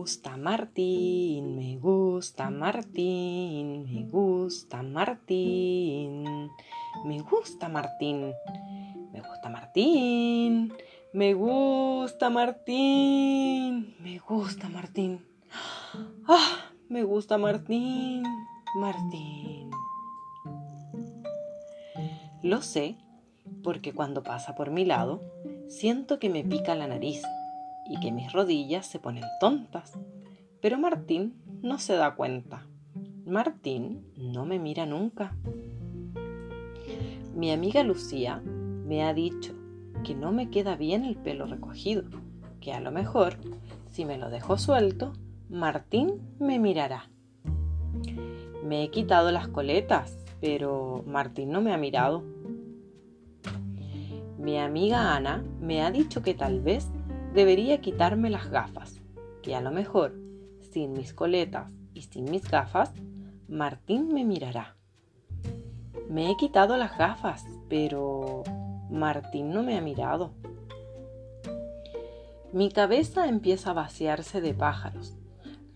gusta Martín, me gusta Martín, me gusta Martín, me gusta Martín, me gusta Martín, me gusta Martín, me gusta Martín. Ah, me gusta Martín, Martín. Lo sé porque cuando pasa por mi lado, siento que me pica la nariz y que mis rodillas se ponen tontas. Pero Martín no se da cuenta. Martín no me mira nunca. Mi amiga Lucía me ha dicho que no me queda bien el pelo recogido, que a lo mejor, si me lo dejo suelto, Martín me mirará. Me he quitado las coletas, pero Martín no me ha mirado. Mi amiga Ana me ha dicho que tal vez debería quitarme las gafas, que a lo mejor, sin mis coletas y sin mis gafas, Martín me mirará. Me he quitado las gafas, pero Martín no me ha mirado. Mi cabeza empieza a vaciarse de pájaros.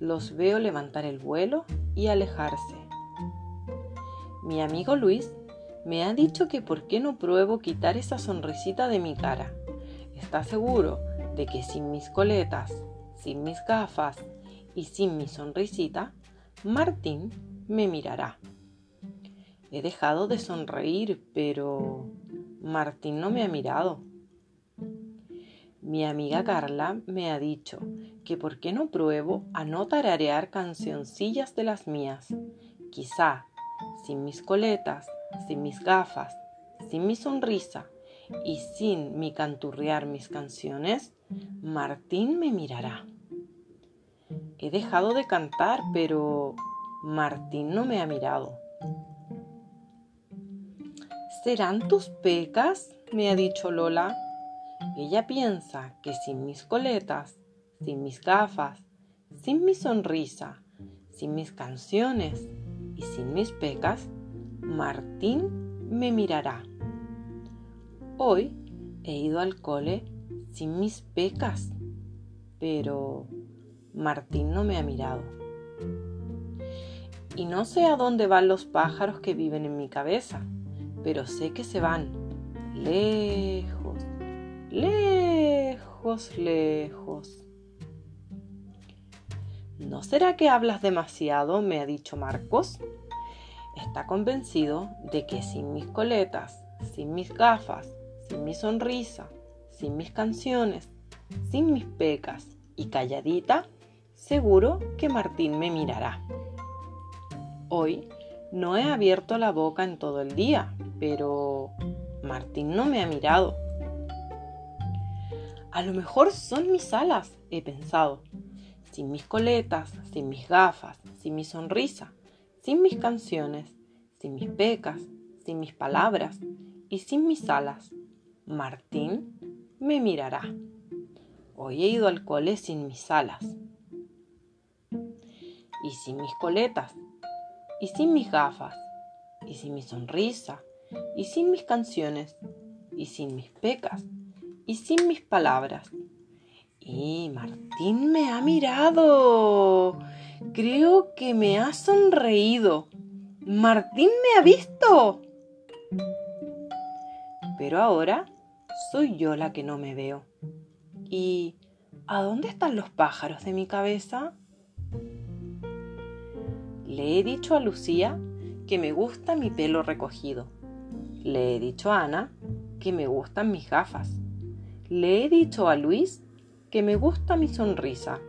Los veo levantar el vuelo y alejarse. Mi amigo Luis me ha dicho que por qué no pruebo quitar esa sonrisita de mi cara. Está seguro de que sin mis coletas, sin mis gafas y sin mi sonrisita, Martín me mirará. He dejado de sonreír, pero Martín no me ha mirado. Mi amiga Carla me ha dicho que por qué no pruebo a no tararear cancioncillas de las mías. Quizá, sin mis coletas, sin mis gafas, sin mi sonrisa y sin mi canturrear mis canciones, Martín me mirará. He dejado de cantar, pero Martín no me ha mirado. ¿Serán tus pecas? me ha dicho Lola. Ella piensa que sin mis coletas, sin mis gafas, sin mi sonrisa, sin mis canciones y sin mis pecas, Martín me mirará. Hoy he ido al cole sin mis pecas, pero Martín no me ha mirado. Y no sé a dónde van los pájaros que viven en mi cabeza, pero sé que se van lejos, lejos, lejos. ¿No será que hablas demasiado? me ha dicho Marcos está convencido de que sin mis coletas, sin mis gafas, sin mi sonrisa, sin mis canciones, sin mis pecas y calladita, seguro que Martín me mirará. Hoy no he abierto la boca en todo el día, pero Martín no me ha mirado. A lo mejor son mis alas, he pensado. Sin mis coletas, sin mis gafas, sin mi sonrisa, sin mis canciones, sin mis pecas, sin mis palabras y sin mis alas. Martín me mirará. Hoy he ido al cole sin mis alas y sin mis coletas y sin mis gafas y sin mi sonrisa y sin mis canciones y sin mis pecas y sin mis palabras. Y Martín me ha mirado. Creo que me ha sonreído. Martín me ha visto. Pero ahora soy yo la que no me veo. ¿Y a dónde están los pájaros de mi cabeza? Le he dicho a Lucía que me gusta mi pelo recogido. Le he dicho a Ana que me gustan mis gafas. Le he dicho a Luis que me gusta mi sonrisa.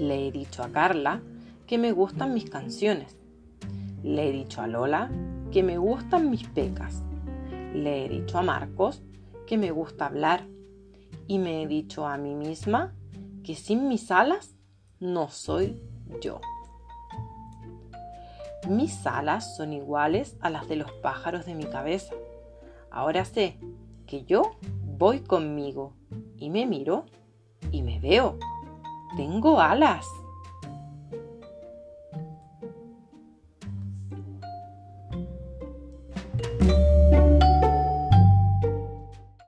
Le he dicho a Carla que me gustan mis canciones. Le he dicho a Lola que me gustan mis pecas. Le he dicho a Marcos que me gusta hablar. Y me he dicho a mí misma que sin mis alas no soy yo. Mis alas son iguales a las de los pájaros de mi cabeza. Ahora sé que yo voy conmigo y me miro y me veo. Tengo alas.